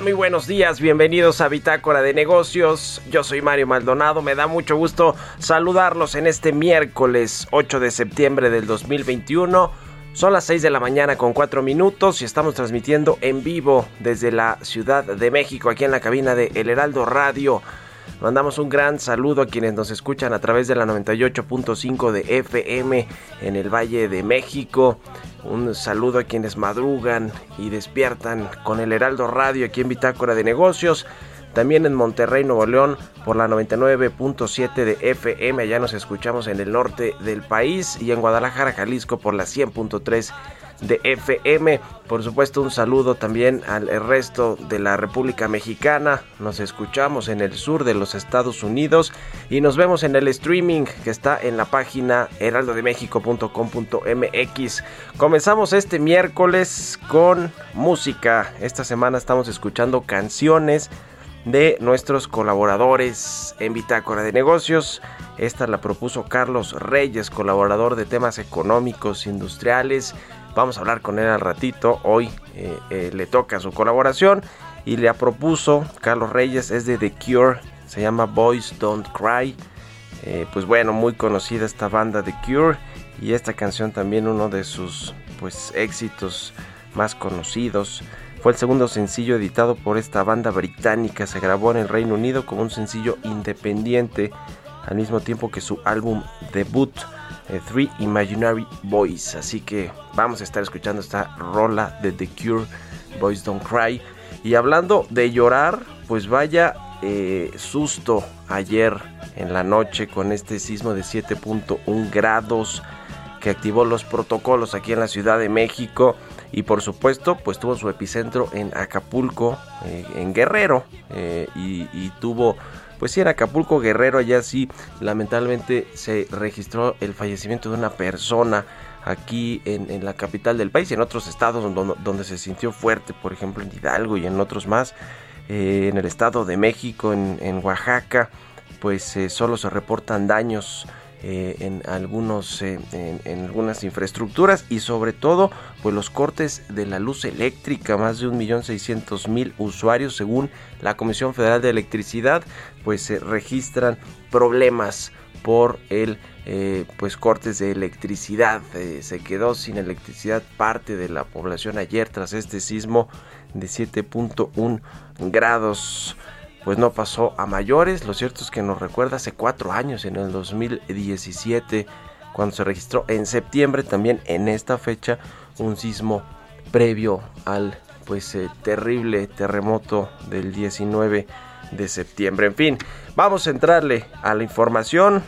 Muy buenos días. Bienvenidos a Bitácora de Negocios. Yo soy Mario Maldonado. Me da mucho gusto saludarlos en este miércoles 8 de septiembre del 2021. Son las 6 de la mañana con 4 minutos y estamos transmitiendo en vivo desde la Ciudad de México, aquí en la cabina de El Heraldo Radio. Mandamos un gran saludo a quienes nos escuchan a través de la 98.5 de FM en el Valle de México. Un saludo a quienes madrugan y despiertan con el Heraldo Radio aquí en Bitácora de Negocios. También en Monterrey, Nuevo León, por la 99.7 de FM. Allá nos escuchamos en el norte del país. Y en Guadalajara, Jalisco, por la 100.3 de FM. Por supuesto, un saludo también al resto de la República Mexicana. Nos escuchamos en el sur de los Estados Unidos y nos vemos en el streaming que está en la página heraldodemexico.com.mx. Comenzamos este miércoles con música. Esta semana estamos escuchando canciones de nuestros colaboradores en Bitácora de Negocios. Esta la propuso Carlos Reyes, colaborador de temas económicos, industriales. Vamos a hablar con él al ratito. Hoy eh, eh, le toca su colaboración y le propuso Carlos Reyes, es de The Cure, se llama Boys Don't Cry. Eh, pues bueno, muy conocida esta banda The Cure y esta canción también uno de sus pues éxitos más conocidos. Fue el segundo sencillo editado por esta banda británica, se grabó en el Reino Unido como un sencillo independiente al mismo tiempo que su álbum debut eh, Three Imaginary Boys. Así que vamos a estar escuchando esta rola de The Cure, Boys Don't Cry. Y hablando de llorar, pues vaya eh, susto ayer en la noche con este sismo de 7.1 grados que activó los protocolos aquí en la Ciudad de México y por supuesto pues tuvo su epicentro en Acapulco, eh, en Guerrero y tuvo Pues sí, en Acapulco Guerrero, allá sí, lamentablemente se registró el fallecimiento de una persona aquí en, la capital del país y en otros estados donde, se sintió fuerte, por ejemplo en Hidalgo y en otros más, eh, en el estado de México, en, Oaxaca, pues eh, solo se reportan daños eh, en algunos en, algunas infraestructuras y sobre todo pues los cortes de la luz eléctrica más de 1.600.000 usuarios según la Comisión Federal de Electricidad pues se registran problemas por el eh, pues cortes de electricidad. Eh, se quedó sin electricidad parte de la población ayer tras este sismo de 7.1 grados. Pues no pasó a mayores. Lo cierto es que nos recuerda hace cuatro años, en el 2017, cuando se registró en septiembre, también en esta fecha, un sismo previo al pues eh, terrible terremoto del 19 de septiembre. En fin, vamos a entrarle a la información.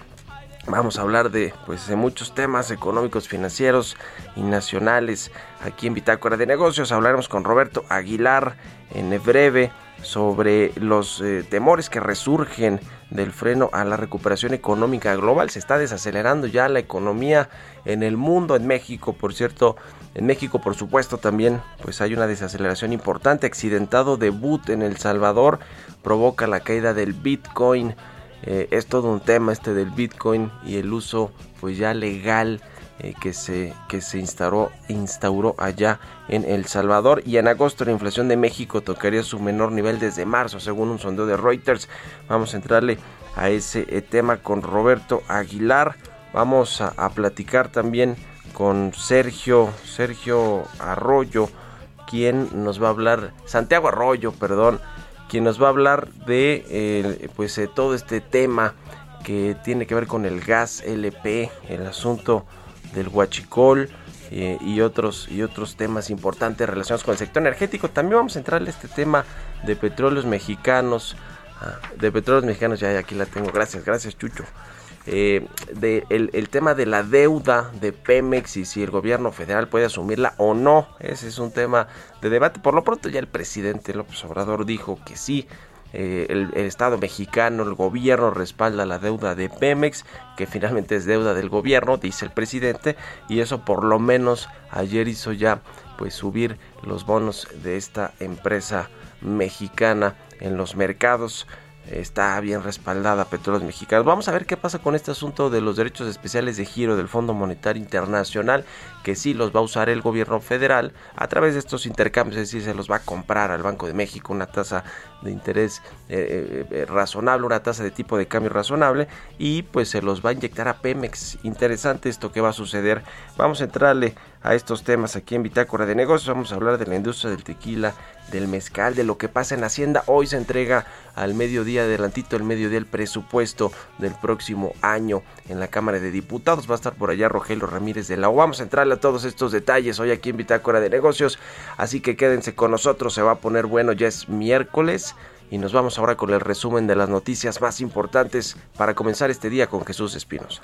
Vamos a hablar de, pues, de muchos temas económicos, financieros y nacionales aquí en Bitácora de Negocios. Hablaremos con Roberto Aguilar en breve sobre los eh, temores que resurgen del freno a la recuperación económica global. Se está desacelerando ya la economía en el mundo, en México, por cierto. En México, por supuesto, también pues hay una desaceleración importante. Accidentado debut en El Salvador provoca la caída del Bitcoin eh, es todo un tema este del Bitcoin y el uso pues ya legal eh, que se, que se instauró, instauró allá en El Salvador. Y en agosto la inflación de México tocaría su menor nivel desde marzo, según un sondeo de Reuters. Vamos a entrarle a ese eh, tema con Roberto Aguilar. Vamos a, platicar también con Sergio, Sergio Arroyo, quien nos va a hablar, Santiago Arroyo, perdón, quien nos va a hablar de eh, pues eh, todo este tema que tiene que ver con el gas LP, el asunto del huachicol eh, y otros y otros temas importantes relacionados con el sector energético. También vamos a entrar en este tema de petróleos mexicanos, ah, de petróleos mexicanos. Ya, ya aquí la tengo. Gracias, gracias Chucho eh, de el, tema de la deuda de Pemex y si el gobierno federal puede asumirla o no. Ese es un tema de debate. Por lo pronto ya el presidente López Obrador dijo que sí. Eh, el, Estado mexicano, el gobierno respalda la deuda de Pemex, que finalmente es deuda del gobierno, dice el presidente, y eso por lo menos ayer hizo ya pues subir los bonos de esta empresa mexicana en los mercados está bien respaldada Petróleos Mexicanos. Vamos a ver qué pasa con este asunto de los derechos especiales de giro del Fondo Monetario Internacional, que sí los va a usar el gobierno federal a través de estos intercambios, es decir, se los va a comprar al Banco de México una tasa de interés eh, eh, razonable, una tasa de tipo de cambio razonable y pues se los va a inyectar a Pemex. Interesante esto que va a suceder. Vamos a entrarle a estos temas aquí en Bitácora de Negocios. Vamos a hablar de la industria del tequila, del mezcal, de lo que pasa en Hacienda. Hoy se entrega al mediodía, adelantito el mediodía, el presupuesto del próximo año en la Cámara de Diputados. Va a estar por allá Rogelio Ramírez de la O. Vamos a entrarle a todos estos detalles hoy aquí en Bitácora de Negocios. Así que quédense con nosotros, se va a poner bueno, ya es miércoles. Y nos vamos ahora con el resumen de las noticias más importantes para comenzar este día con Jesús Espinosa.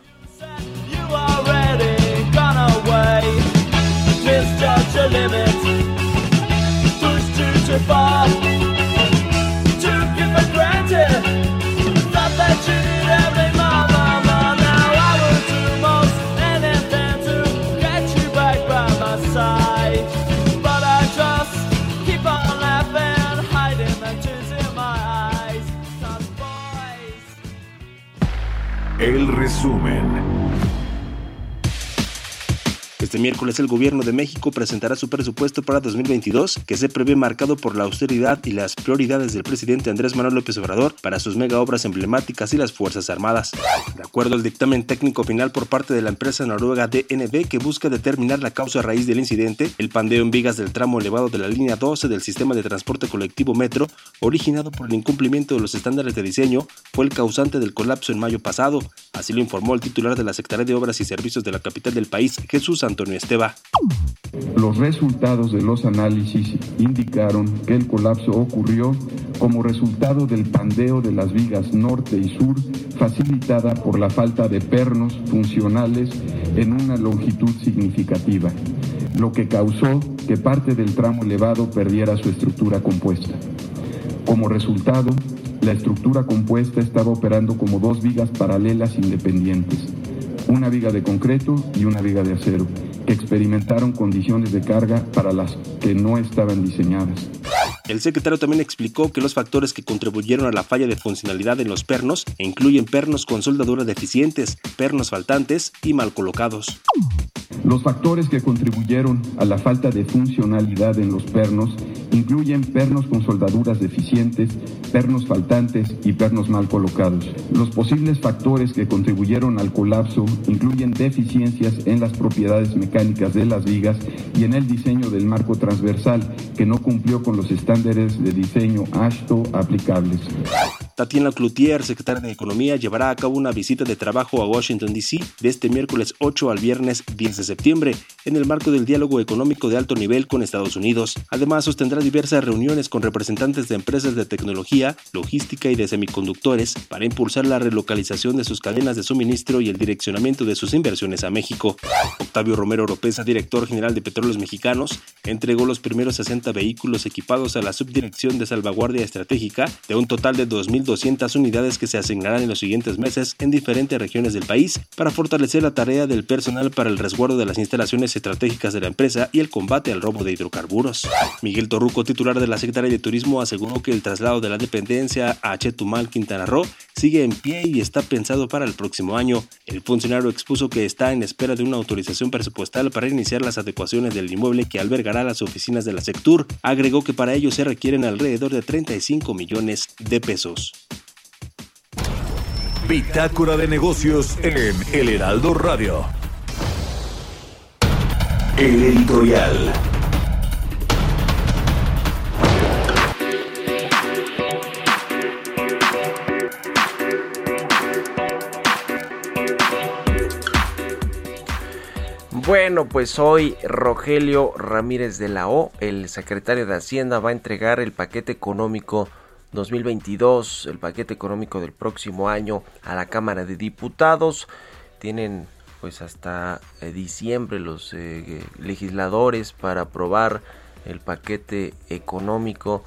El resumen. Este miércoles el gobierno de México presentará su presupuesto para 2022, que se prevé marcado por la austeridad y las prioridades del presidente Andrés Manuel López Obrador para sus mega obras emblemáticas y las Fuerzas Armadas. De acuerdo al dictamen técnico final por parte de la empresa noruega DNB que busca determinar la causa raíz del incidente, el pandeo en vigas del tramo elevado de la línea 12 del sistema de transporte colectivo Metro, originado por el incumplimiento de los estándares de diseño, fue el causante del colapso en mayo pasado. Así lo informó el titular de la Secretaría de Obras y Servicios de la capital del país, Jesús Antonio Esteba. Los resultados de los análisis indicaron que el colapso ocurrió como resultado del pandeo de las vigas norte y sur, facilitada por la falta de pernos funcionales en una longitud significativa, lo que causó que parte del tramo elevado perdiera su estructura compuesta. Como resultado, la estructura compuesta estaba operando como dos vigas paralelas independientes, una viga de concreto y una viga de acero, experimentaron condiciones de carga para las que no estaban diseñadas. El secretario también explicó que los factores que contribuyeron a la falla de funcionalidad en los pernos incluyen pernos con soldaduras deficientes, pernos faltantes y mal colocados. Los factores que contribuyeron a la falta de funcionalidad en los pernos incluyen pernos con soldaduras deficientes, pernos faltantes y pernos mal colocados. Los posibles factores que contribuyeron al colapso incluyen deficiencias en las propiedades mecánicas de las vigas y en el diseño del marco transversal, que no cumplió con los estándares de diseño ASHTO aplicables. Tatiana Cloutier, secretaria de Economía, llevará a cabo una visita de trabajo a Washington, D.C. de este miércoles 8 al viernes 10 de septiembre, en el marco del diálogo económico de alto nivel con Estados Unidos. Además, sostendrá diversas reuniones con representantes de empresas de tecnología, logística y de semiconductores para impulsar la relocalización de sus cadenas de suministro y el direccionamiento de sus inversiones a México. Octavio Romero Oropesa, director general de Petróleos Mexicanos, entregó los primeros 60 vehículos equipados a la Subdirección de Salvaguardia Estratégica de un total de 2.200 unidades que se asignarán en los siguientes meses en diferentes regiones del país para fortalecer la tarea del personal para el resguardo de las instalaciones estratégicas de la empresa y el combate al robo de hidrocarburos. Miguel Torruco, titular de la Secretaría de Turismo, aseguró que el traslado de la dependencia a Chetumal, Quintana Roo, sigue en pie y está pensado para el próximo año. El funcionario expuso que está en espera de una autorización presupuestal para iniciar las adecuaciones del inmueble que albergará las oficinas de la Sectur. Agregó que para ello se requieren alrededor de 35 millones de pesos. Bitácora de negocios en El Heraldo Radio. El editorial. Bueno, pues hoy Rogelio Ramírez de la O, el secretario de Hacienda, va a entregar el paquete económico 2022, el paquete económico del próximo año a la Cámara de Diputados. Tienen pues hasta eh, diciembre los eh, legisladores para aprobar el paquete económico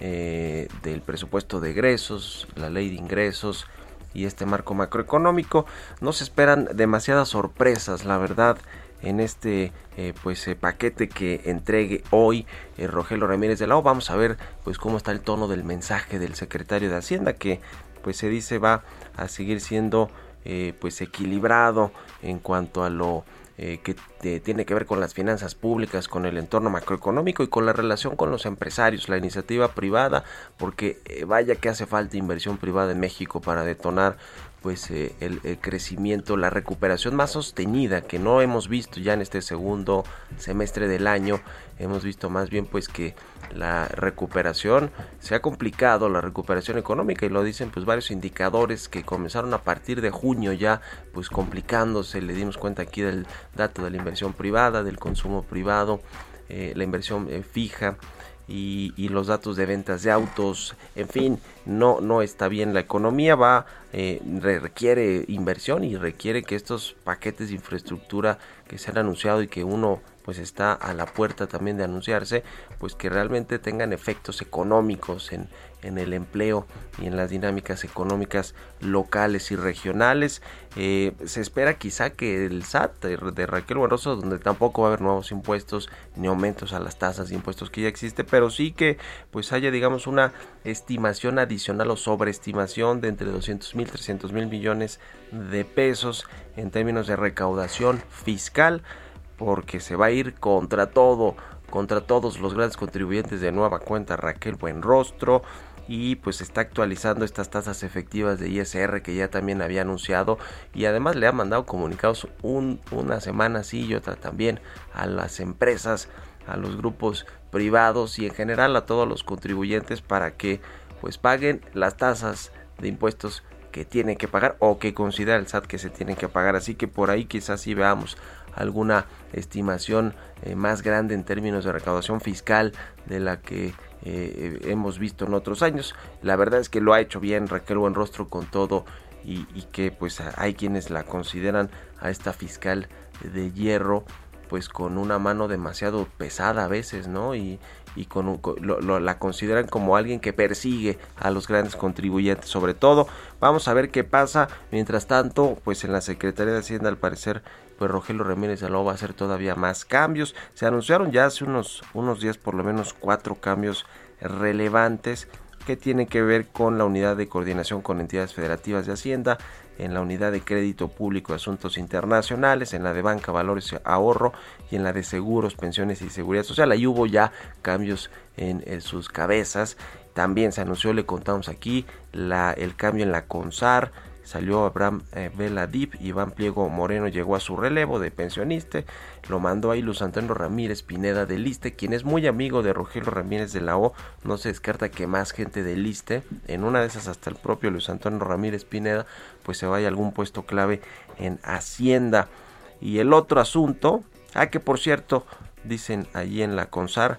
eh, del presupuesto de egresos, la ley de ingresos y este marco macroeconómico. No se esperan demasiadas sorpresas, la verdad en este eh, pues eh, paquete que entregue hoy eh, Rogelio Ramírez de la O. Vamos a ver pues cómo está el tono del mensaje del secretario de Hacienda que pues se dice va a seguir siendo pues equilibrado en cuanto a lo que tiene que ver con las finanzas públicas, con el entorno macroeconómico y con la relación con los empresarios, la iniciativa privada, porque vaya que hace falta inversión privada en México para detonar pues eh, el, crecimiento, la recuperación más sostenida que no hemos visto ya en este segundo semestre del año. Hemos visto más bien pues que la recuperación se ha complicado, la recuperación económica y lo dicen pues varios indicadores que comenzaron a partir de junio ya pues complicándose. Le dimos cuenta aquí del dato de la inversión privada, del consumo privado, eh, la inversión eh, fija y, los datos de ventas de autos, en fin, no, no está bien la economía, va, eh, requiere inversión y requiere que estos paquetes de infraestructura que se han anunciado y que uno pues está a la puerta también de anunciarse, pues que realmente tengan efectos económicos en, en el empleo y en las dinámicas económicas locales y regionales. Eh, se espera quizá que el SAT de, Raquel Buenroso, donde tampoco va a haber nuevos impuestos ni aumentos a las tasas de impuestos que ya existe, pero sí que pues haya digamos una estimación adicional o sobreestimación de entre 200 mil 300 mil millones de pesos en términos de recaudación fiscal porque se va a ir contra todo, contra todos los grandes contribuyentes de nueva cuenta Raquel Buenrostro y pues está actualizando estas tasas efectivas de ISR que ya también había anunciado y además le ha mandado comunicados una semana sí y otra también a las empresas, a los grupos privados y en general a todos los contribuyentes para que pues paguen las tasas de impuestos que tienen que pagar o que considera el SAT que se tienen que pagar. Así que por ahí quizás sí veamos alguna estimación eh, más grande en términos de recaudación fiscal de la que eh, hemos visto en otros años. La verdad es que lo ha hecho bien Raquel Buenrostro con todo y, que pues hay quienes la consideran a esta fiscal de hierro pues con una mano demasiado pesada a veces, ¿no? Y, y con, un- lo- la consideran como alguien que persigue a los grandes contribuyentes sobre todo. Vamos a ver qué pasa. Mientras tanto, pues en la Secretaría de Hacienda al parecer pues Rogelio Ramírez O va a hacer todavía más cambios. Se anunciaron ya hace unos, unos días por lo menos cuatro cambios relevantes que tienen que ver con la unidad de coordinación con entidades federativas de Hacienda, en la unidad de crédito público y asuntos internacionales, en la de banca, valores ahorro y en la de seguros, pensiones y seguridad social. Ahí hubo ya cambios en, en sus cabezas. También se anunció, le contamos aquí, la, el cambio en la CONSAR, salió Abraham eh, Vela Dip, Iván Pliego Moreno llegó a su relevo de pensionista, lo mandó ahí Luz Antonio Ramírez Pineda del Liste, quien es muy amigo de Rogelio Ramírez de la O, no se descarta que más gente del Liste, en una de esas hasta el propio Luis Antonio Ramírez Pineda, pues se vaya a algún puesto clave en Hacienda. Y el otro asunto, ah que por cierto, dicen allí en la CONSAR,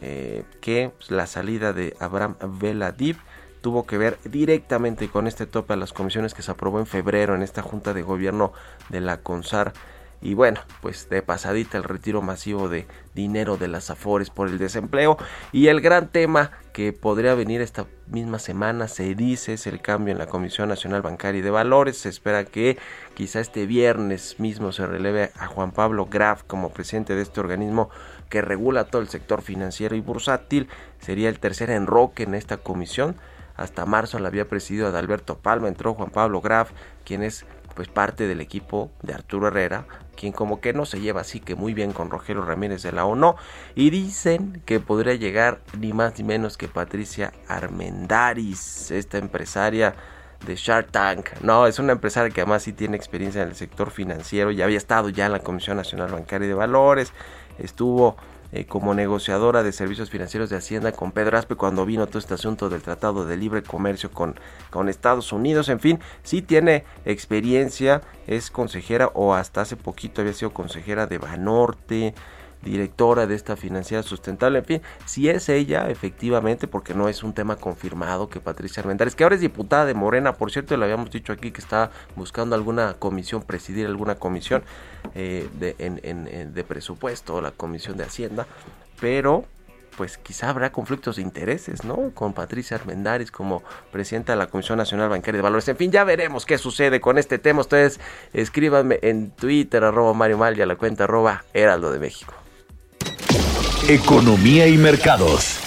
eh, que la salida de Abraham Vela Dip tuvo que ver directamente con este tope a las comisiones que se aprobó en febrero en esta junta de gobierno de la CONSAR. Y bueno, pues de pasadita el retiro masivo de dinero de las Afores por el desempleo. Y el gran tema que podría venir esta misma semana, se dice, es el cambio en la Comisión Nacional Bancaria y de Valores. Se espera que quizá este viernes mismo se releve a Juan Pablo Graf como presidente de este organismo que regula todo el sector financiero y bursátil. Sería el tercer enroque en esta comisión. Hasta marzo la había presidido Adalberto Palma, entró Juan Pablo Graf, quien es pues parte del equipo de Arturo Herrera, quien como que no se lleva así que muy bien con Rogelio Ramírez de la ONU, y dicen que podría llegar ni más ni menos que Patricia Armendaris, esta empresaria de Shark Tank. No, es una empresaria que además sí tiene experiencia en el sector financiero, ya había estado ya en la Comisión Nacional Bancaria de Valores, estuvo eh, como negociadora de servicios financieros de Hacienda con Pedro Aspe cuando vino todo este asunto del Tratado de Libre Comercio con, con Estados Unidos. En fin, sí tiene experiencia, es consejera o hasta hace poquito había sido consejera de Banorte, directora de esta financiera sustentable. En fin, si es ella, efectivamente, porque no es un tema confirmado que Patricia Armendáriz, que ahora es diputada de Morena, por cierto, le habíamos dicho aquí que está buscando alguna comisión, presidir alguna comisión eh, de, en- de presupuesto, la comisión de Hacienda, pero pues quizá habrá conflictos de intereses, ¿no? Con Patricia Armendáriz como presidenta de la Comisión Nacional Bancaria de Valores. En fin, ya veremos qué sucede con este tema. Ustedes escríbanme en Twitter, arroba Mario Mal y a la cuenta arroba Heraldo de México. Economía y mercados.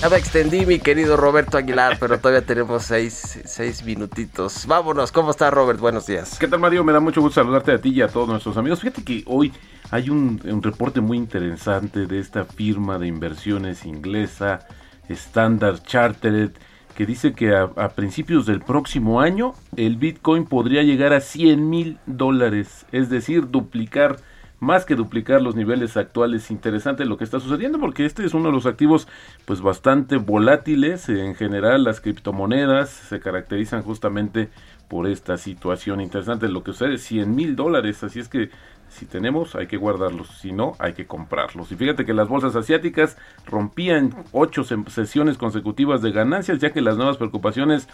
Ya me extendí, mi querido Roberto Aguilar, pero todavía tenemos seis, seis minutitos. Vámonos, ¿cómo está Robert? Buenos días. ¿Qué tal, Mario? Me da mucho gusto saludarte a ti y a todos nuestros amigos. Fíjate que hoy hay un, un reporte muy interesante de esta firma de inversiones inglesa, Standard Chartered, que dice que a, a principios del próximo año el Bitcoin podría llegar a 100 mil dólares, es decir, duplicar más que duplicar los niveles actuales. Interesante lo que está sucediendo porque este es uno de los activos pues bastante volátiles. En general las criptomonedas se caracterizan justamente por esta situación interesante. Lo que sucede 100 mil dólares, así es que si tenemos hay que guardarlos, si no hay que comprarlos. Y fíjate que las bolsas asiáticas rompían ocho sesiones consecutivas de ganancias ya que las nuevas preocupaciones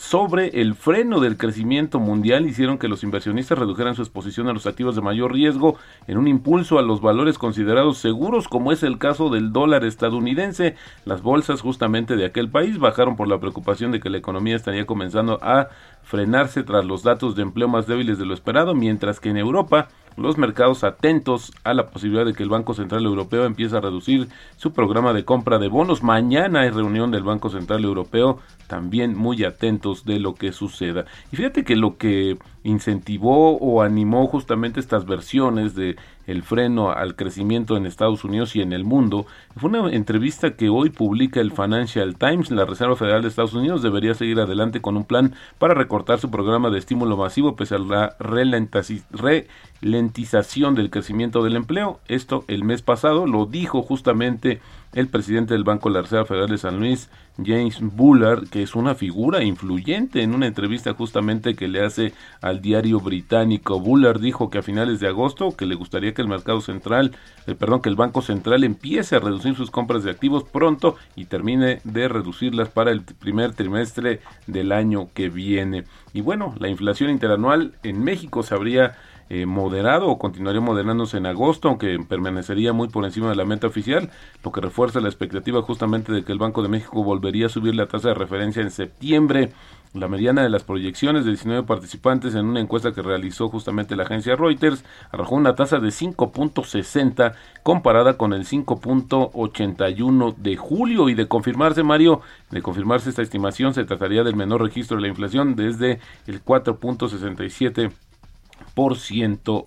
sobre el freno del crecimiento mundial hicieron que los inversionistas redujeran su exposición a los activos de mayor riesgo en un impulso a los valores considerados seguros como es el caso del dólar estadounidense. Las bolsas justamente de aquel país bajaron por la preocupación de que la economía estaría comenzando a frenarse tras los datos de empleo más débiles de lo esperado, mientras que en Europa los mercados atentos a la posibilidad de que el Banco Central Europeo empiece a reducir su programa de compra de bonos. Mañana hay reunión del Banco Central Europeo, también muy atentos de lo que suceda. Y fíjate que lo que incentivó o animó justamente estas versiones de el freno al crecimiento en Estados Unidos y en el mundo fue una entrevista que hoy publica el Financial Times. La Reserva Federal de Estados Unidos debería seguir adelante con un plan para recortar su programa de estímulo masivo pese a la ralentización del crecimiento del empleo. Esto el mes pasado lo dijo justamente el presidente del Banco de la Reserva Federal de San Luis, James Bullard, que es una figura influyente en una entrevista justamente que le hace al diario británico. Bullard dijo que a finales de agosto que le gustaría que el mercado central, eh, perdón, que el Banco Central empiece a reducir sus compras de activos pronto y termine de reducirlas para el primer trimestre del año que viene. Y bueno, la inflación interanual en México se habría eh, moderado o continuaría moderándose en agosto, aunque permanecería muy por encima de la meta oficial, lo que refuerza la expectativa justamente de que el Banco de México volvería a subir la tasa de referencia en septiembre. La mediana de las proyecciones de 19 participantes en una encuesta que realizó justamente la agencia Reuters arrojó una tasa de 5.60 comparada con el 5.81 de julio y de confirmarse Mario, de confirmarse esta estimación se trataría del menor registro de la inflación desde el 4.67%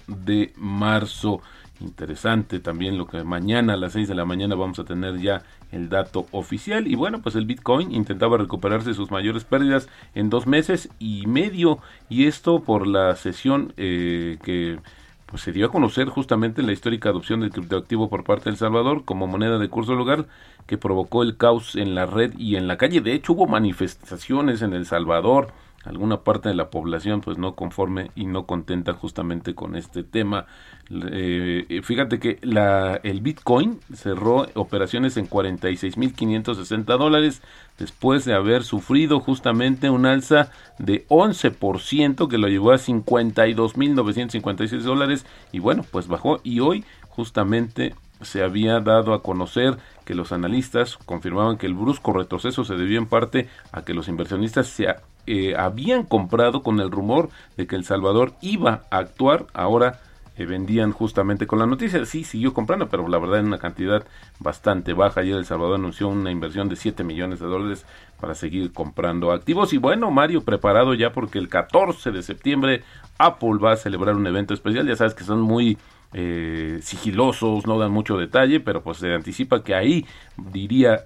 de marzo. Interesante también lo que mañana a las 6 de la mañana vamos a tener ya el dato oficial. Y bueno, pues el Bitcoin intentaba recuperarse sus mayores pérdidas en dos meses y medio. Y esto por la sesión eh, que pues, se dio a conocer justamente la histórica adopción del criptoactivo por parte de El Salvador como moneda de curso lugar que provocó el caos en la red y en la calle. De hecho, hubo manifestaciones en El Salvador alguna parte de la población pues no conforme y no contenta justamente con este tema. Eh, fíjate que la, el Bitcoin cerró operaciones en 46.560 dólares después de haber sufrido justamente un alza de 11% que lo llevó a 52.956 dólares y bueno pues bajó y hoy justamente se había dado a conocer que los analistas confirmaban que el brusco retroceso se debió en parte a que los inversionistas se eh, habían comprado con el rumor de que El Salvador iba a actuar, ahora eh, vendían justamente con la noticia. Sí, siguió comprando, pero la verdad en una cantidad bastante baja. Ayer El Salvador anunció una inversión de 7 millones de dólares para seguir comprando activos. Y bueno, Mario, preparado ya porque el 14 de septiembre Apple va a celebrar un evento especial. Ya sabes que son muy eh, sigilosos, no dan mucho detalle, pero pues se anticipa que ahí diría,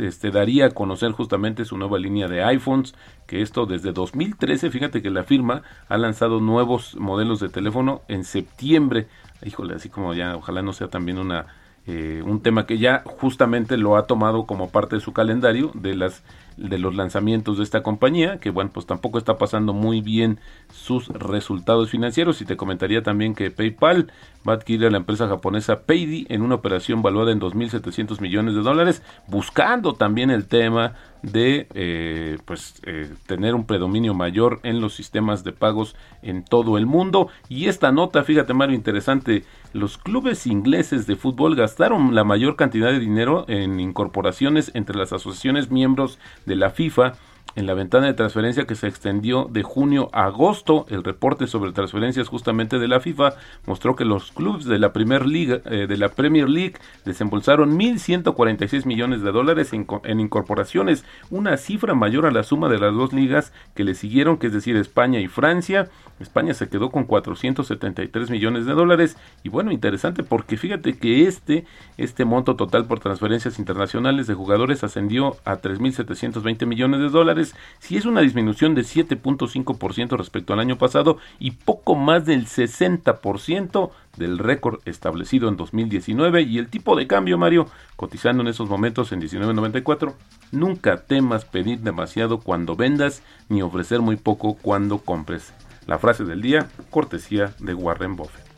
este, daría a conocer justamente su nueva línea de iPhones, que esto desde 2013, fíjate que la firma ha lanzado nuevos modelos de teléfono en septiembre, híjole, así como ya, ojalá no sea también una eh, un tema que ya justamente lo ha tomado como parte de su calendario de las de los lanzamientos de esta compañía, que bueno, pues tampoco está pasando muy bien sus resultados financieros. Y te comentaría también que PayPal va a adquirir a la empresa japonesa Paydi en una operación valuada en 2.700 millones de dólares, buscando también el tema de eh, pues eh, tener un predominio mayor en los sistemas de pagos en todo el mundo. Y esta nota fíjate Mario interesante. Los clubes ingleses de fútbol gastaron la mayor cantidad de dinero en incorporaciones entre las asociaciones miembros de la FIFA en la ventana de transferencia que se extendió de junio a agosto, el reporte sobre transferencias justamente de la FIFA mostró que los clubes de la Premier League, eh, de la Premier League desembolsaron 1.146 millones de dólares en, en, incorporaciones, una cifra mayor a la suma de las dos ligas que le siguieron, que es decir, España y Francia. España se quedó con 473 millones de dólares. Y bueno, interesante porque fíjate que este, este monto total por transferencias internacionales de jugadores ascendió a 3.720 millones de dólares si es una disminución de 7.5% respecto al año pasado y poco más del 60% del récord establecido en 2019 y el tipo de cambio, Mario, cotizando en esos momentos en 19.94. Nunca temas pedir demasiado cuando vendas ni ofrecer muy poco cuando compres. La frase del día, cortesía de Warren Buffett.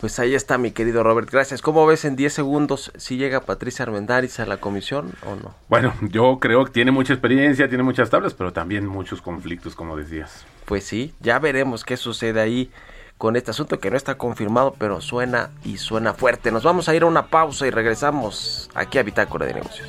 Pues ahí está mi querido Robert, gracias. ¿Cómo ves en 10 segundos si llega Patricia Armendáriz a la comisión o no? Bueno, yo creo que tiene mucha experiencia, tiene muchas tablas, pero también muchos conflictos, como decías. Pues sí, ya veremos qué sucede ahí con este asunto que no está confirmado, pero suena y suena fuerte. Nos vamos a ir a una pausa y regresamos aquí a Bitácora de Negocios.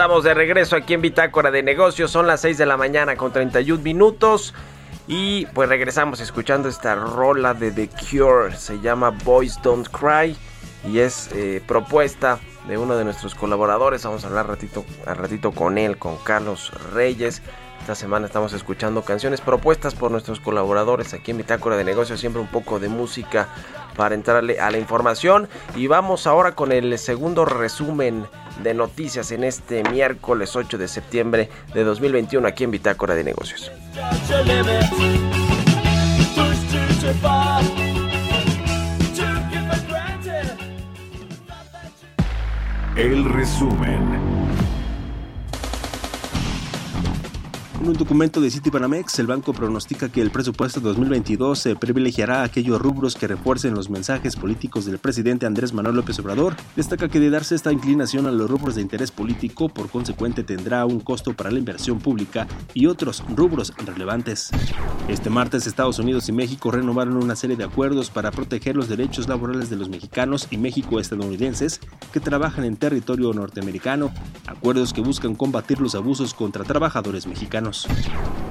Estamos de regreso aquí en Bitácora de Negocios. Son las 6 de la mañana con 31 minutos. Y pues regresamos escuchando esta rola de The Cure. Se llama Boys Don't Cry. Y es eh, propuesta de uno de nuestros colaboradores. Vamos a hablar ratito, al ratito con él, con Carlos Reyes. Esta semana estamos escuchando canciones propuestas por nuestros colaboradores aquí en Bitácora de Negocios. Siempre un poco de música para entrarle a la información. Y vamos ahora con el segundo resumen de noticias en este miércoles 8 de septiembre de 2021 aquí en Bitácora de Negocios. El resumen. En un documento de Citibanamex, el banco pronostica que el presupuesto 2022 se privilegiará aquellos rubros que refuercen los mensajes políticos del presidente Andrés Manuel López Obrador. Destaca que de darse esta inclinación a los rubros de interés político, por consecuente tendrá un costo para la inversión pública y otros rubros relevantes. Este martes, Estados Unidos y México renovaron una serie de acuerdos para proteger los derechos laborales de los mexicanos y México-estadounidenses que trabajan en territorio norteamericano, acuerdos que buscan combatir los abusos contra trabajadores mexicanos.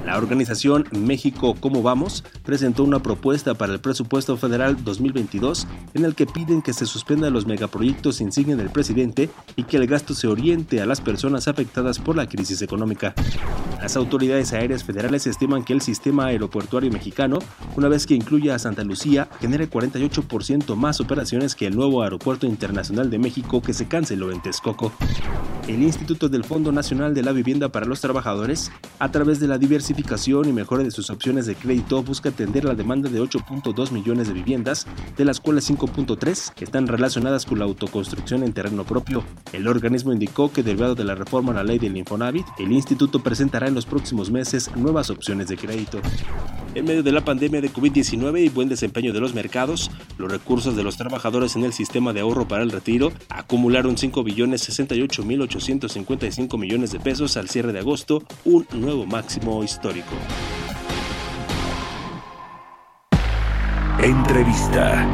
La organización México Cómo Vamos presentó una propuesta para el presupuesto federal 2022 en el que piden que se suspendan los megaproyectos insignia del presidente y que el gasto se oriente a las personas afectadas por la crisis económica. Las autoridades aéreas federales estiman que el sistema aeroportuario mexicano, una vez que incluya a Santa Lucía, genere 48% más operaciones que el nuevo Aeropuerto Internacional de México que se canceló en Texcoco. El Instituto del Fondo Nacional de la Vivienda para los Trabajadores a través de la diversificación y mejora de sus opciones de crédito, busca atender la demanda de 8.2 millones de viviendas, de las cuales 5.3 están relacionadas con la autoconstrucción en terreno propio. El organismo indicó que derivado de la reforma a la ley del Infonavit, el instituto presentará en los próximos meses nuevas opciones de crédito. En medio de la pandemia de COVID-19 y buen desempeño de los mercados, los recursos de los trabajadores en el sistema de ahorro para el retiro acumularon 5 billones 68 mil 855 millones de pesos al cierre de agosto, un nuevo máximo histórico. Entrevista.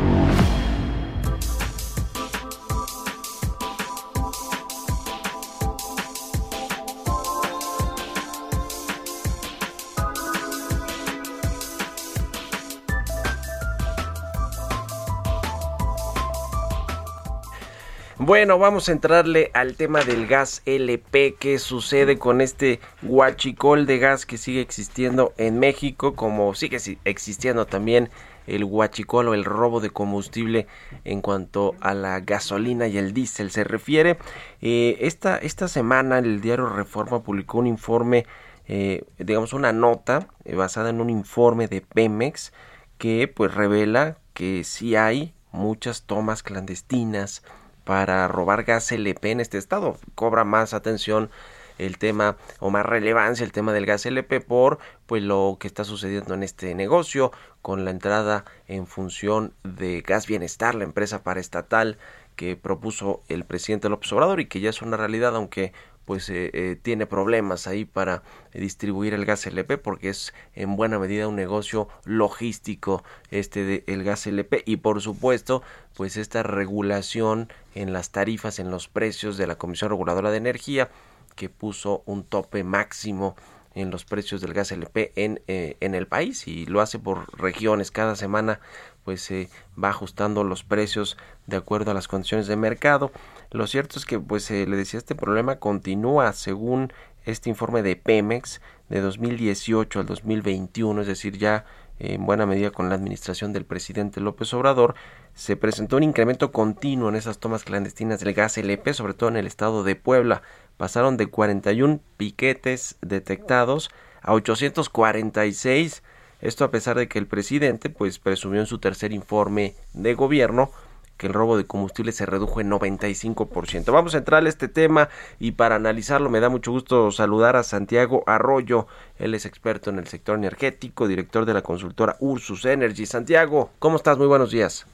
Bueno, vamos a entrarle al tema del gas LP. ¿Qué sucede con este guachicol de gas que sigue existiendo en México? Como sigue existiendo también el guachicol o el robo de combustible en cuanto a la gasolina y el diésel se refiere. Eh, esta, esta semana el diario Reforma publicó un informe, eh, digamos una nota eh, basada en un informe de Pemex que pues revela que sí hay muchas tomas clandestinas para robar gas LP en este estado. Cobra más atención el tema o más relevancia el tema del gas LP por pues lo que está sucediendo en este negocio con la entrada en función de Gas Bienestar, la empresa paraestatal que propuso el presidente López Obrador y que ya es una realidad aunque pues eh, eh, tiene problemas ahí para distribuir el gas LP porque es en buena medida un negocio logístico este de el gas LP y por supuesto pues esta regulación en las tarifas en los precios de la Comisión Reguladora de Energía que puso un tope máximo en los precios del gas LP en, eh, en el país y lo hace por regiones cada semana pues se va ajustando los precios de acuerdo a las condiciones de mercado lo cierto es que, pues, le decía, este problema continúa según este informe de Pemex de 2018 al 2021, es decir, ya en buena medida con la administración del presidente López Obrador, se presentó un incremento continuo en esas tomas clandestinas del gas LP, sobre todo en el estado de Puebla. Pasaron de 41 piquetes detectados a 846. Esto a pesar de que el presidente pues presumió en su tercer informe de gobierno que el robo de combustible se redujo en 95%. Vamos a entrar a este tema y para analizarlo me da mucho gusto saludar a Santiago Arroyo. Él es experto en el sector energético, director de la consultora Ursus Energy. Santiago, ¿cómo estás? Muy buenos días.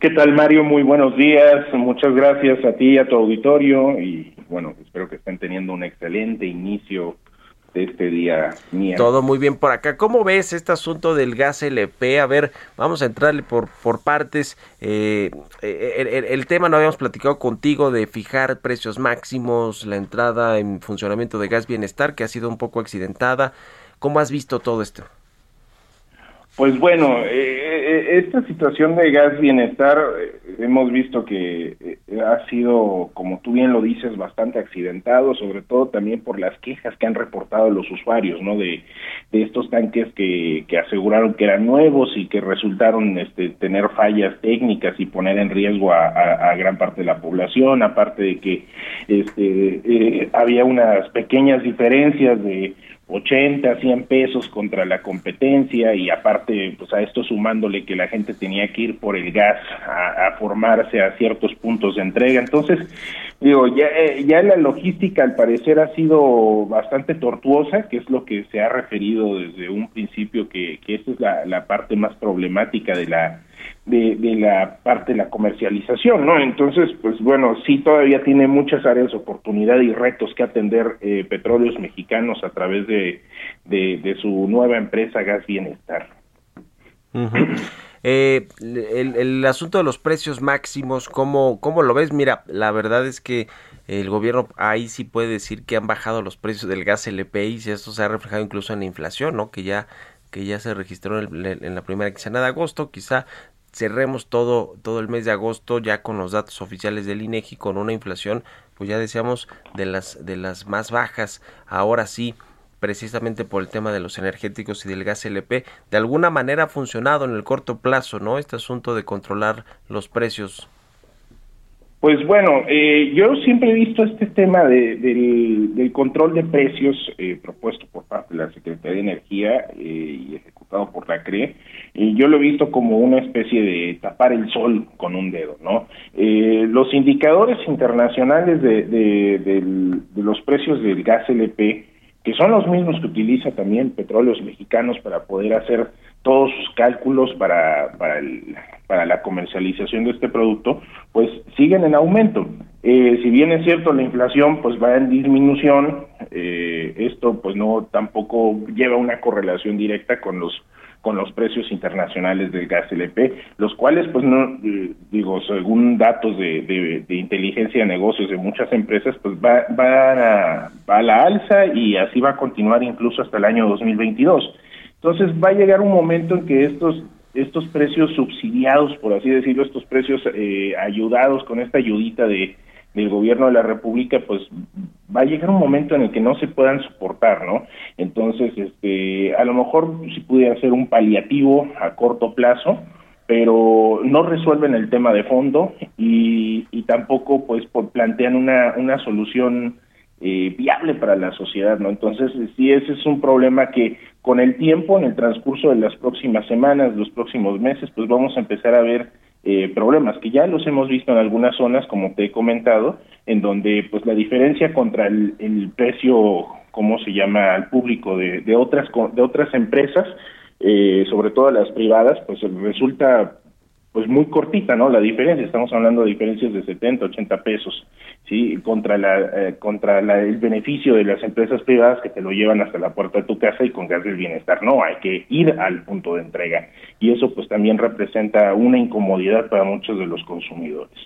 ¿Qué tal, Mario? Muy buenos días. Muchas gracias a ti y a tu auditorio y bueno, espero que estén teniendo un excelente inicio de este día miércoles. Todo muy bien por acá. ¿Cómo ves este asunto del gas LP? A ver, vamos a entrarle por, por partes. Eh, eh, el, el- el tema no habíamos platicado contigo de fijar precios máximos, la entrada en funcionamiento de gas bienestar, que ha sido un poco accidentada. ¿Cómo has visto todo esto? Pues bueno, eh, esta situación de gas bienestar eh, hemos visto que eh, ha sido, como tú bien lo dices, bastante accidentado, sobre todo también por las quejas que han reportado los usuarios, ¿no? De, de estos tanques que, que aseguraron que eran nuevos y que resultaron este, tener fallas técnicas y poner en riesgo a, a- a gran parte de la población, aparte de que este, eh, había unas pequeñas diferencias de 80, 100 pesos contra la competencia y aparte, pues a esto sumándole que la gente tenía que ir por el gas a, a formarse a ciertos puntos de entrega. Entonces, digo, ya, eh, ya la logística al parecer ha sido bastante tortuosa, que es lo que se ha referido desde un principio, que, que esta es la, la parte más problemática de la de, de la parte de la comercialización, ¿no? Entonces, pues bueno, sí todavía tiene muchas áreas de oportunidad y retos que atender eh, Petróleos Mexicanos a través de, de, su nueva empresa Gas Bienestar. Eh, el, el asunto de los precios máximos, ¿cómo, ¿cómo lo ves? Mira, la verdad es que el gobierno ahí sí puede decir que han bajado los precios del gas LP y esto se ha reflejado incluso en la inflación, ¿no? Que ya, que ya se registró en, la primera quincena de agosto, quizá cerremos todo, todo el mes de agosto ya con los datos oficiales del INEGI con una inflación, pues ya decíamos, de las, de las más bajas. Ahora sí, precisamente por el tema de los energéticos y del gas LP, de alguna manera ha funcionado en el corto plazo, ¿no? Este asunto de controlar los precios. Pues bueno, eh, yo siempre he visto este tema de- del, control de precios eh, propuesto por parte de la Secretaría de Energía eh, y ejecutado por la CRE, y yo lo he visto como una especie de tapar el sol con un dedo, ¿no? Eh, los indicadores internacionales de, de- de los precios del gas LP, que son los mismos que utiliza también Petróleos Mexicanos para poder hacer todos sus cálculos para, para, el- para la comercialización de este producto, pues siguen en aumento. Eh, si bien es cierto la inflación pues va en disminución, eh, esto pues no tampoco lleva una correlación directa con los con los precios internacionales del gas LP, los cuales, pues no, eh, digo, según datos de, de- inteligencia de negocios de muchas empresas, pues va, va, va a la alza y así va a continuar incluso hasta el año 2022. Entonces va a llegar un momento en que estos estos precios subsidiados, por así decirlo, estos precios eh, ayudados con esta ayudita de del gobierno de la República, pues va a llegar un momento en el que no se puedan soportar, ¿no? Entonces, este, a lo mejor si pudiera ser un paliativo a corto plazo, pero no resuelven el tema de fondo y, y tampoco, pues, plantean una, una solución eh, viable para la sociedad, ¿no? Entonces, sí, ese es un problema que con el tiempo, en el transcurso de las próximas semanas, los próximos meses, pues vamos a empezar a ver eh, problemas que ya los hemos visto en algunas zonas, como te he comentado, en donde pues la diferencia contra el, el precio, ¿cómo se llama?, al público de, de otras de otras empresas, eh, sobre todo las privadas, pues resulta pues muy cortita, ¿no? La diferencia, estamos hablando de diferencias de 70, 80 pesos, ¿sí? Contra la eh, contra la, el beneficio de las empresas privadas que te lo llevan hasta la puerta de tu casa y con gas del bienestar. No, hay que ir al punto de entrega. Y eso pues también representa una incomodidad para muchos de los consumidores.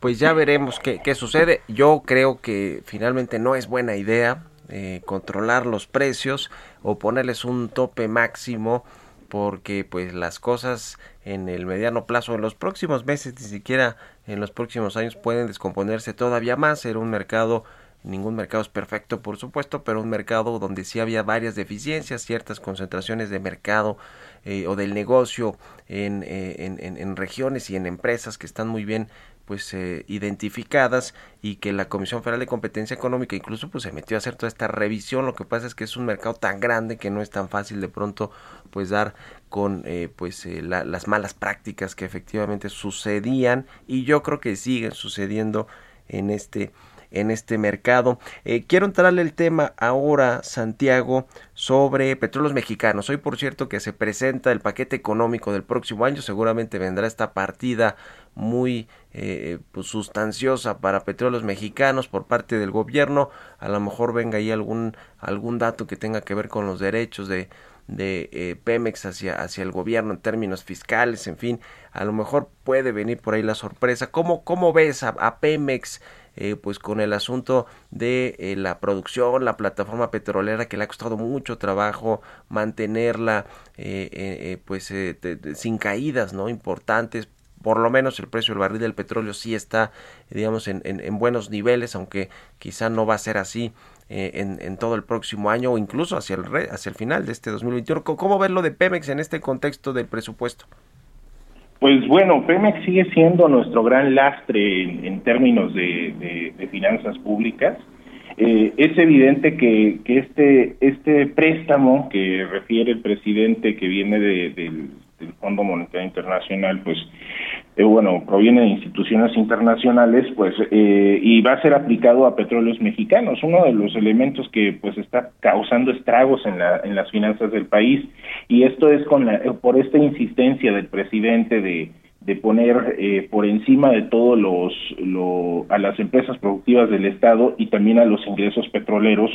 Pues ya veremos qué, qué sucede. Yo creo que finalmente no es buena idea eh, controlar los precios o ponerles un tope máximo porque pues las cosas en el mediano plazo, en los próximos meses, ni siquiera en los próximos años pueden descomponerse todavía más. Era un mercado, ningún mercado es perfecto por supuesto, pero un mercado donde sí había varias deficiencias, ciertas concentraciones de mercado eh, o del negocio en, eh, en, en, en regiones y en empresas que están muy bien pues eh, identificadas y que la Comisión Federal de Competencia Económica incluso pues se metió a hacer toda esta revisión lo que pasa es que es un mercado tan grande que no es tan fácil de pronto pues dar con eh, pues eh, la- las malas prácticas que efectivamente sucedían y yo creo que siguen sucediendo en este en este mercado. Eh, quiero entrarle el tema ahora, Santiago, sobre petróleos mexicanos. Hoy, por cierto, que se presenta el paquete económico del próximo año, seguramente vendrá esta partida muy eh, pues, sustanciosa para petróleos mexicanos por parte del gobierno. A lo mejor venga ahí algún, algún dato que tenga que ver con los derechos de, de eh, Pemex hacia, hacia el gobierno en términos fiscales, en fin, a lo mejor puede venir por ahí la sorpresa. ¿Cómo, cómo ves a, Pemex? Eh, pues con el asunto de eh, la producción, la plataforma petrolera que le ha costado mucho trabajo mantenerla pues sin caídas no importantes por lo menos el precio del barril del petróleo sí está digamos en, en buenos niveles aunque quizá no va a ser así eh, en, todo el próximo año o incluso hacia el, hacia el final de este 2021. ¿Cómo ves lo de Pemex en este contexto del presupuesto? Pues bueno, Pemex sigue siendo nuestro gran lastre en, términos de, finanzas públicas. Eh, es evidente que, este, este préstamo que refiere el presidente que viene del del Fondo Monetario Internacional, pues eh, bueno, proviene de instituciones internacionales, pues eh, y va a ser aplicado a petróleos mexicanos, uno de los elementos que pues está causando estragos en, la, en las finanzas del país y esto es con la, por esta insistencia del presidente de de poner eh, por encima de todo los lo, a las empresas productivas del estado y también a los ingresos petroleros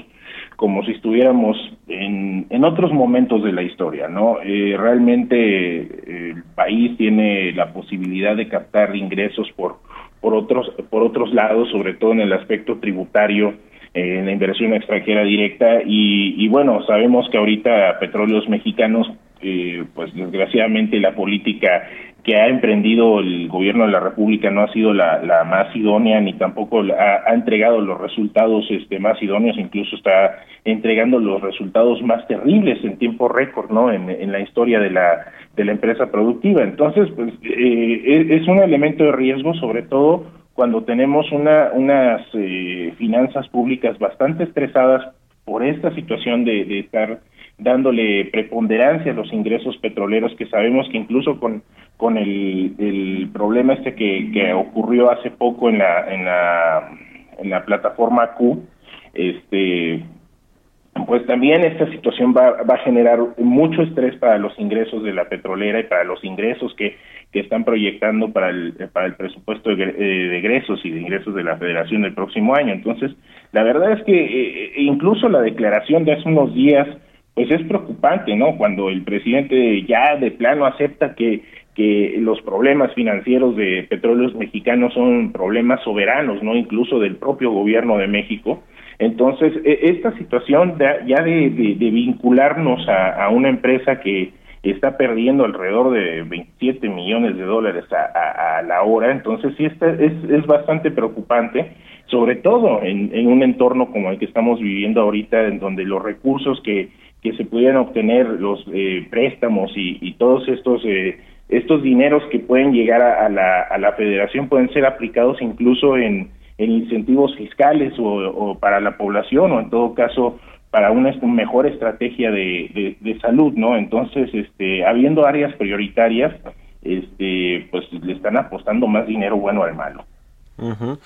como si estuviéramos en, en otros momentos de la historia, ¿no? Eh, realmente eh, el país tiene la posibilidad de captar ingresos por por otros por otros lados, sobre todo en el aspecto tributario, en la inversión extranjera directa y, y bueno, sabemos que ahorita petróleos mexicanos eh, pues desgraciadamente la política que ha emprendido el gobierno de la República no ha sido la, la más idónea ni tampoco ha, ha, entregado los resultados este, más idóneos, incluso está entregando los resultados más terribles en tiempo récord, ¿no? En, en la historia de la de la empresa productiva. Entonces, pues eh, es un elemento de riesgo, sobre todo cuando tenemos una, unas eh, finanzas públicas bastante estresadas por esta situación de, de estar dándole preponderancia a los ingresos petroleros que sabemos que incluso con con el, el problema este que, que ocurrió hace poco en la en la en la plataforma Q este pues también esta situación va, va a generar mucho estrés para los ingresos de la petrolera y para los ingresos que, que están proyectando para el, para el presupuesto de, de egresos y de ingresos de la federación del próximo año. Entonces, la verdad es que eh, incluso la declaración de hace unos días pues es preocupante, ¿no? Cuando el presidente ya de plano acepta que que los problemas financieros de petróleos mexicanos son problemas soberanos, ¿no? Incluso del propio gobierno de México. Entonces, e, esta situación ya de, de, vincularnos a, a, una empresa que está perdiendo alrededor de 27 millones de dólares a, a, la hora, entonces sí está, es, es bastante preocupante, sobre todo en, en un entorno como el que estamos viviendo ahorita, en donde los recursos que que se pudieran obtener los eh, préstamos y, todos estos eh, estos dineros que pueden llegar a, la, a la federación pueden ser aplicados incluso en, en incentivos fiscales o, para la población o en todo caso para una mejor estrategia de, de, de, salud, ¿no? Entonces, este, habiendo áreas prioritarias, este, pues le están apostando más dinero bueno al malo. Uh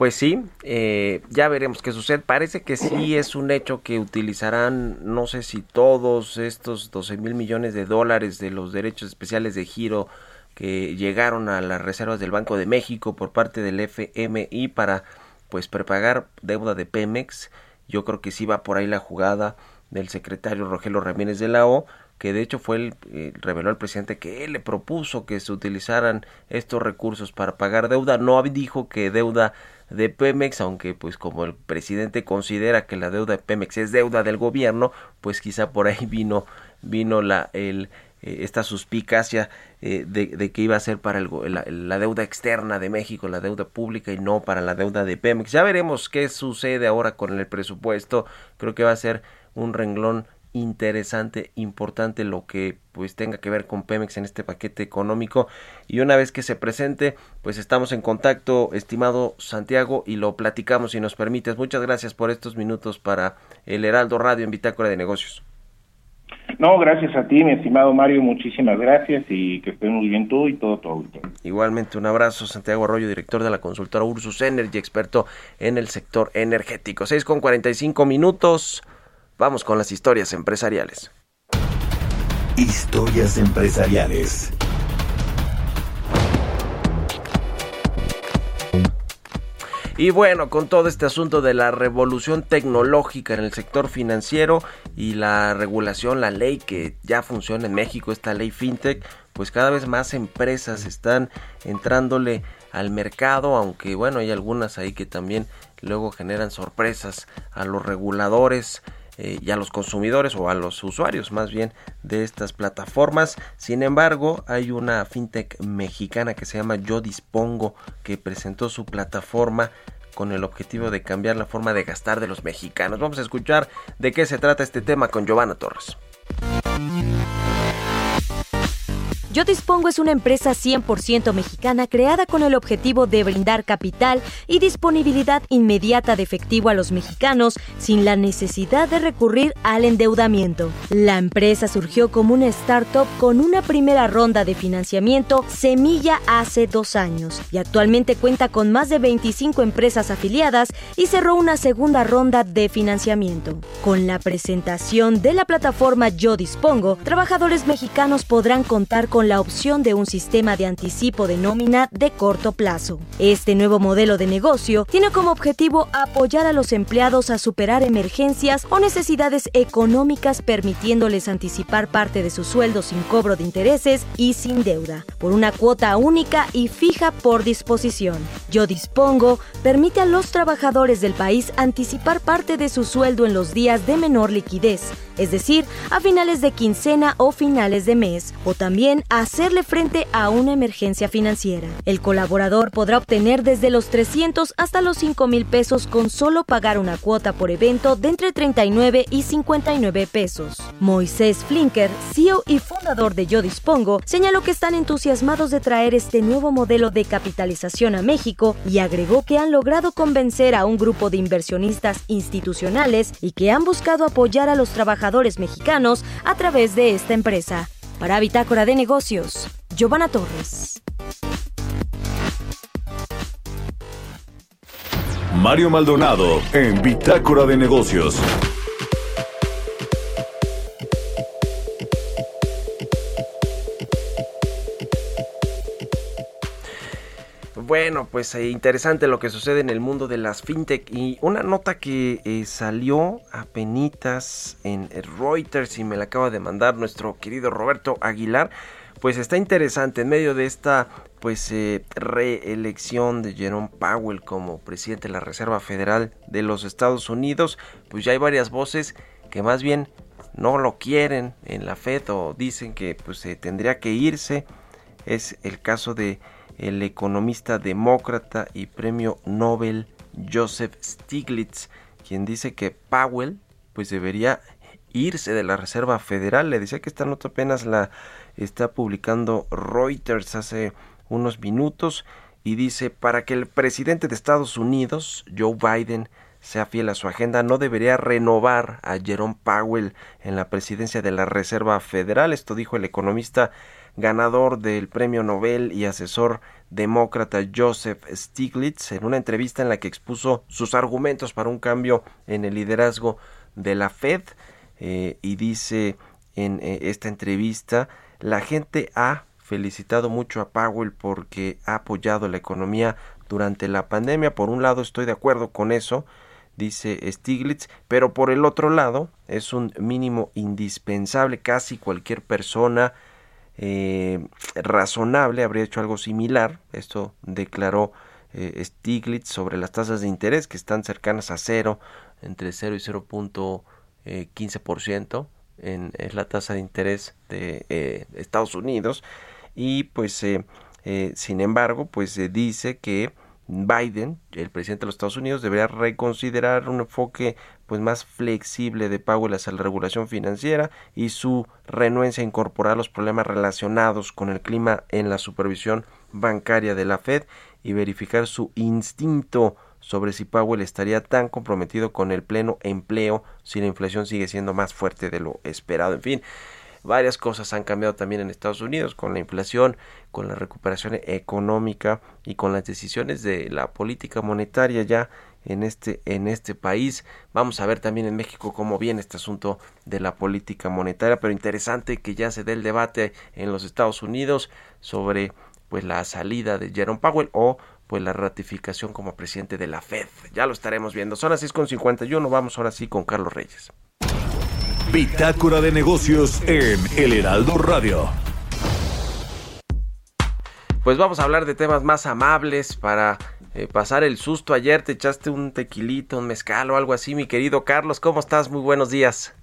pues sí, eh, ya veremos qué sucede. Parece que sí es un hecho que utilizarán, no sé si todos estos 12 mil millones de dólares de los derechos especiales de giro que llegaron a las reservas del Banco de México por parte del FMI para pues prepagar deuda de Pemex. Yo creo que sí va por ahí la jugada del secretario Rogelio Ramírez de la O, que de hecho fue el, eh, reveló al presidente que él le propuso que se utilizaran estos recursos para pagar deuda. No dijo que deuda de Pemex, aunque pues como el presidente considera que la deuda de Pemex es deuda del gobierno, pues quizá por ahí vino vino la el eh, esta suspicacia eh, de, que iba a ser para la, deuda externa de México, la deuda pública y no para la deuda de Pemex. Ya veremos qué sucede ahora con el presupuesto. Creo que va a ser un renglón interesante, importante lo que pues tenga que ver con Pemex en este paquete económico y una vez que se presente pues estamos en contacto estimado Santiago y lo platicamos si nos permites. Muchas gracias por estos minutos para el Heraldo Radio en Bitácora de Negocios. No, gracias a ti, mi estimado Mario, muchísimas gracias y que estés muy bien tú y todo tu auditorio. Igualmente un abrazo, Santiago Arroyo, director de la consultora Ursus Energy, experto en el sector energético. 6 con 45 minutos, vamos con las historias empresariales. Historias empresariales. Y bueno, con todo este asunto de la revolución tecnológica en el sector financiero y la regulación, la ley que ya funciona en México, esta ley FinTech, pues cada vez más empresas están entrándole al mercado, aunque bueno, hay algunas ahí que también luego generan sorpresas a los reguladores eh, y a los consumidores o a los usuarios más bien de estas plataformas. Sin embargo, hay una fintech mexicana que se llama Yo Dispongo que presentó su plataforma con el objetivo de cambiar la forma de gastar de los mexicanos. Vamos a escuchar de qué se trata este tema con Giovanna Torres. Yo Dispongo es una empresa 100% mexicana creada con el objetivo de brindar capital y disponibilidad inmediata de efectivo a los mexicanos sin la necesidad de recurrir al endeudamiento. La empresa surgió como una startup con una primera ronda de financiamiento semilla hace dos años y actualmente cuenta con más de 25 empresas afiliadas y cerró una segunda ronda de financiamiento. Con la presentación de la plataforma Yo Dispongo, trabajadores mexicanos podrán contar con la opción de un sistema de anticipo de nómina de corto plazo. Este nuevo modelo de negocio tiene como objetivo apoyar a los empleados a superar emergencias o necesidades económicas permitiéndoles anticipar parte de su sueldo sin cobro de intereses y sin deuda, por una cuota única y fija por disposición. Yo dispongo permite a los trabajadores del país anticipar parte de su sueldo en los días de menor liquidez, es decir, a finales de quincena o finales de mes, o también hacerle frente a una emergencia financiera. El colaborador podrá obtener desde los 300 hasta los 5 mil pesos con solo pagar una cuota por evento de entre 39 y 59 pesos. Moisés Flinker, CEO y fundador de Yo Dispongo, señaló que están entusiasmados de traer este nuevo modelo de capitalización a México y agregó que han logrado convencer a un grupo de inversionistas institucionales y que han buscado apoyar a los trabajadores mexicanos a través de esta empresa. Para Bitácora de Negocios, Giovanna Torres. Mario Maldonado en Bitácora de Negocios. Bueno, pues eh, interesante lo que sucede en el mundo de las fintech y una nota que eh, salió a penitas en Reuters y me la acaba de mandar nuestro querido Roberto Aguilar, pues está interesante en medio de esta pues eh, reelección de Jerome Powell como presidente de la Reserva Federal de los Estados Unidos, pues ya hay varias voces que más bien no lo quieren en la Fed o dicen que pues tendría que irse. Es el caso de el economista demócrata y premio Nobel Joseph Stiglitz, quien dice que Powell pues debería irse de la Reserva Federal. Le decía que esta nota apenas la está publicando Reuters hace unos minutos y dice para que el presidente de Estados Unidos, Joe Biden, sea fiel a su agenda, no debería renovar a Jerome Powell en la presidencia de la Reserva Federal. Esto dijo el economista ganador del premio Nobel y asesor demócrata Joseph Stiglitz en una entrevista en la que expuso sus argumentos para un cambio en el liderazgo de la Fed eh, y dice en eh, esta entrevista la gente ha felicitado mucho a Powell porque ha apoyado la economía durante la pandemia. Por un lado estoy de acuerdo con eso, dice Stiglitz, pero por el otro lado es un mínimo indispensable. Casi cualquier persona eh, razonable habría hecho algo similar. Esto declaró eh, Stiglitz sobre las tasas de interés que están cercanas a cero, entre 0 y 0.15% en, es la tasa de interés de eh, Estados Unidos. Y pues, sin embargo, pues se dice que Biden, el presidente de los Estados Unidos, debería reconsiderar un enfoque pues más flexible de Powell hacia la regulación financiera y su renuencia a incorporar los problemas relacionados con el clima en la supervisión bancaria de la Fed y verificar su instinto sobre si Powell estaría tan comprometido con el pleno empleo si la inflación sigue siendo más fuerte de lo esperado. En fin, varias cosas han cambiado también en Estados Unidos con la inflación, con la recuperación económica y con las decisiones de la política monetaria ya en este en este país. Vamos a ver también en México cómo viene este asunto de la política monetaria, pero interesante que ya se dé el debate en los Estados Unidos sobre pues la salida de Jerome Powell o pues la ratificación como presidente de la Fed. Ya lo estaremos viendo. Son las 6.51, vamos ahora sí con Carlos Reyes. Bitácora de negocios en El Heraldo Radio. Pues vamos a hablar de temas más amables para eh, pasar el susto. Ayer te echaste un tequilito, un mezcal o algo así, mi querido Carlos. ¿Cómo estás? Muy buenos días.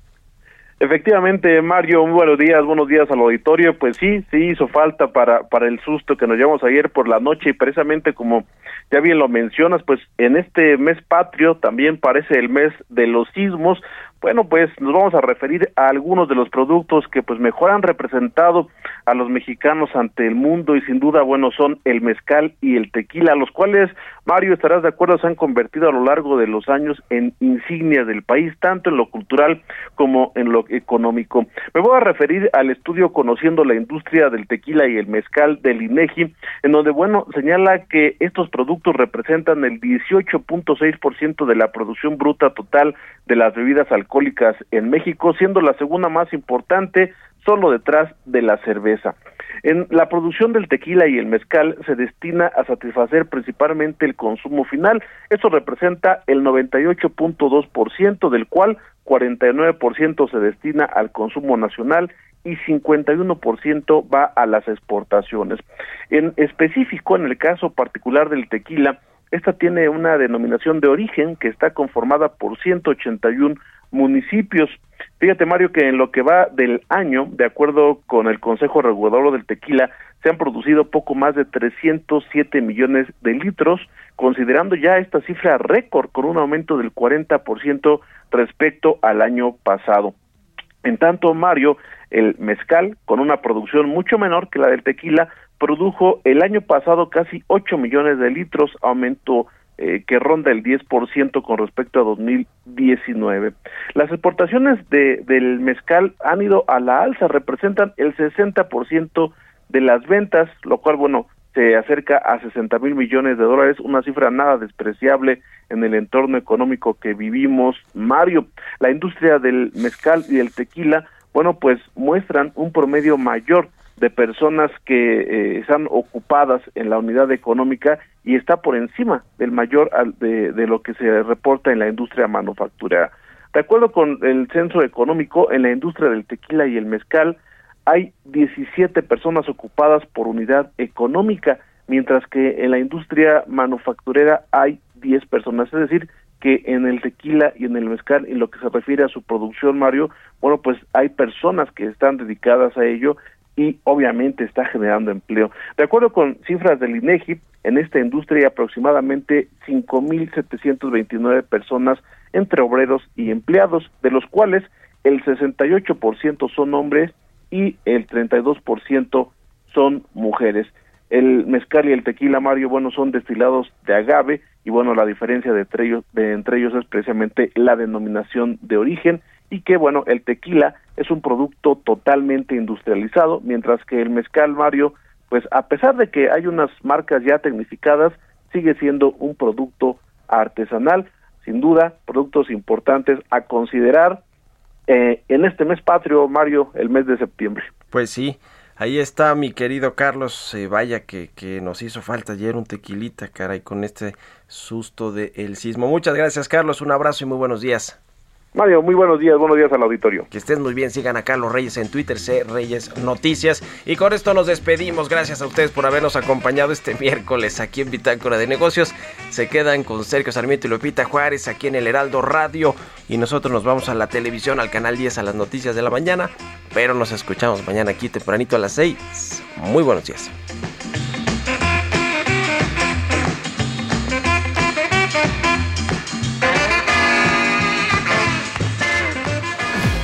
Efectivamente, Mario, muy buenos días, buenos días al auditorio. Pues sí, sí hizo falta para, para el susto que nos llevamos ayer por la noche y precisamente como ya bien lo mencionas, pues en este mes patrio también parece el mes de los sismos, bueno, pues nos vamos a referir a algunos de los productos que pues mejor han representado a los mexicanos ante el mundo y sin duda, bueno, son el mezcal y el tequila, los cuales, Mario, estarás de acuerdo, se han convertido a lo largo de los años en insignias del país, tanto en lo cultural como en lo económico. Me voy a referir al estudio Conociendo la industria del tequila y el mezcal del INEGI, en donde, bueno, señala que estos productos representan el 18.6% de la producción bruta total de las bebidas alcohólicas en México, siendo la segunda más importante solo detrás de la cerveza. En la producción del tequila y el mezcal se destina a satisfacer principalmente el consumo final. Eso representa el 98.2%, del cual 49% se destina al consumo nacional y 51% va a las exportaciones. En específico, en el caso particular del tequila, esta tiene una denominación de origen que está conformada por 181 municipios. Fíjate, Mario, que en lo que va del año, de acuerdo con el Consejo Regulador del Tequila, se han producido poco más de 307 millones de litros, considerando ya esta cifra récord con un aumento del 40% respecto al año pasado. En tanto, Mario, el mezcal, con una producción mucho menor que la del tequila, produjo el año pasado casi 8 millones de litros, aumento eh, que ronda el 10% con respecto a 2019. Las exportaciones de, del mezcal han ido a la alza, representan el 60% de las ventas, lo cual, bueno, se acerca a 60 mil millones de dólares, una cifra nada despreciable en el entorno económico que vivimos. Mario, la industria del mezcal y del tequila, bueno, pues muestran un promedio mayor de personas que eh, están ocupadas en la unidad económica y está por encima del mayor de, de lo que se reporta en la industria manufacturera. De acuerdo con el censo económico, en la industria del tequila y el mezcal hay 17 personas ocupadas por unidad económica, mientras que en la industria manufacturera hay 10 personas, es decir, que en el tequila y en el mezcal, en lo que se refiere a su producción, Mario, bueno, pues hay personas que están dedicadas a ello y obviamente está generando empleo. De acuerdo con cifras del INEGI, en esta industria hay aproximadamente 5.729 personas entre obreros y empleados, de los cuales el 68% son hombres y el 32% son mujeres. El mezcal y el tequila, Mario, bueno, son destilados de agave y bueno, la diferencia de entre ellos, de entre ellos es precisamente la denominación de origen y que bueno, el tequila es un producto totalmente industrializado, mientras que el mezcal Mario, pues a pesar de que hay unas marcas ya tecnificadas, sigue siendo un producto artesanal, sin duda, productos importantes a considerar eh, en este mes patrio, Mario, el mes de septiembre. Pues sí, ahí está mi querido Carlos, eh, vaya que, nos hizo falta ayer un tequilita, caray, con este susto del sismo. Muchas gracias Carlos, un abrazo y muy buenos días. Mario, muy buenos días, buenos días al auditorio. Que estén muy bien, sigan acá los Reyes en Twitter, C Reyes Noticias. Y con esto nos despedimos. Gracias a ustedes por habernos acompañado este miércoles aquí en Bitácora de Negocios. Se quedan con Sergio Sarmiento y Lupita Juárez aquí en el Heraldo Radio. Y nosotros nos vamos a la televisión, al canal 10, a las noticias de la mañana. Pero nos escuchamos mañana aquí tempranito a las 6. Muy buenos días.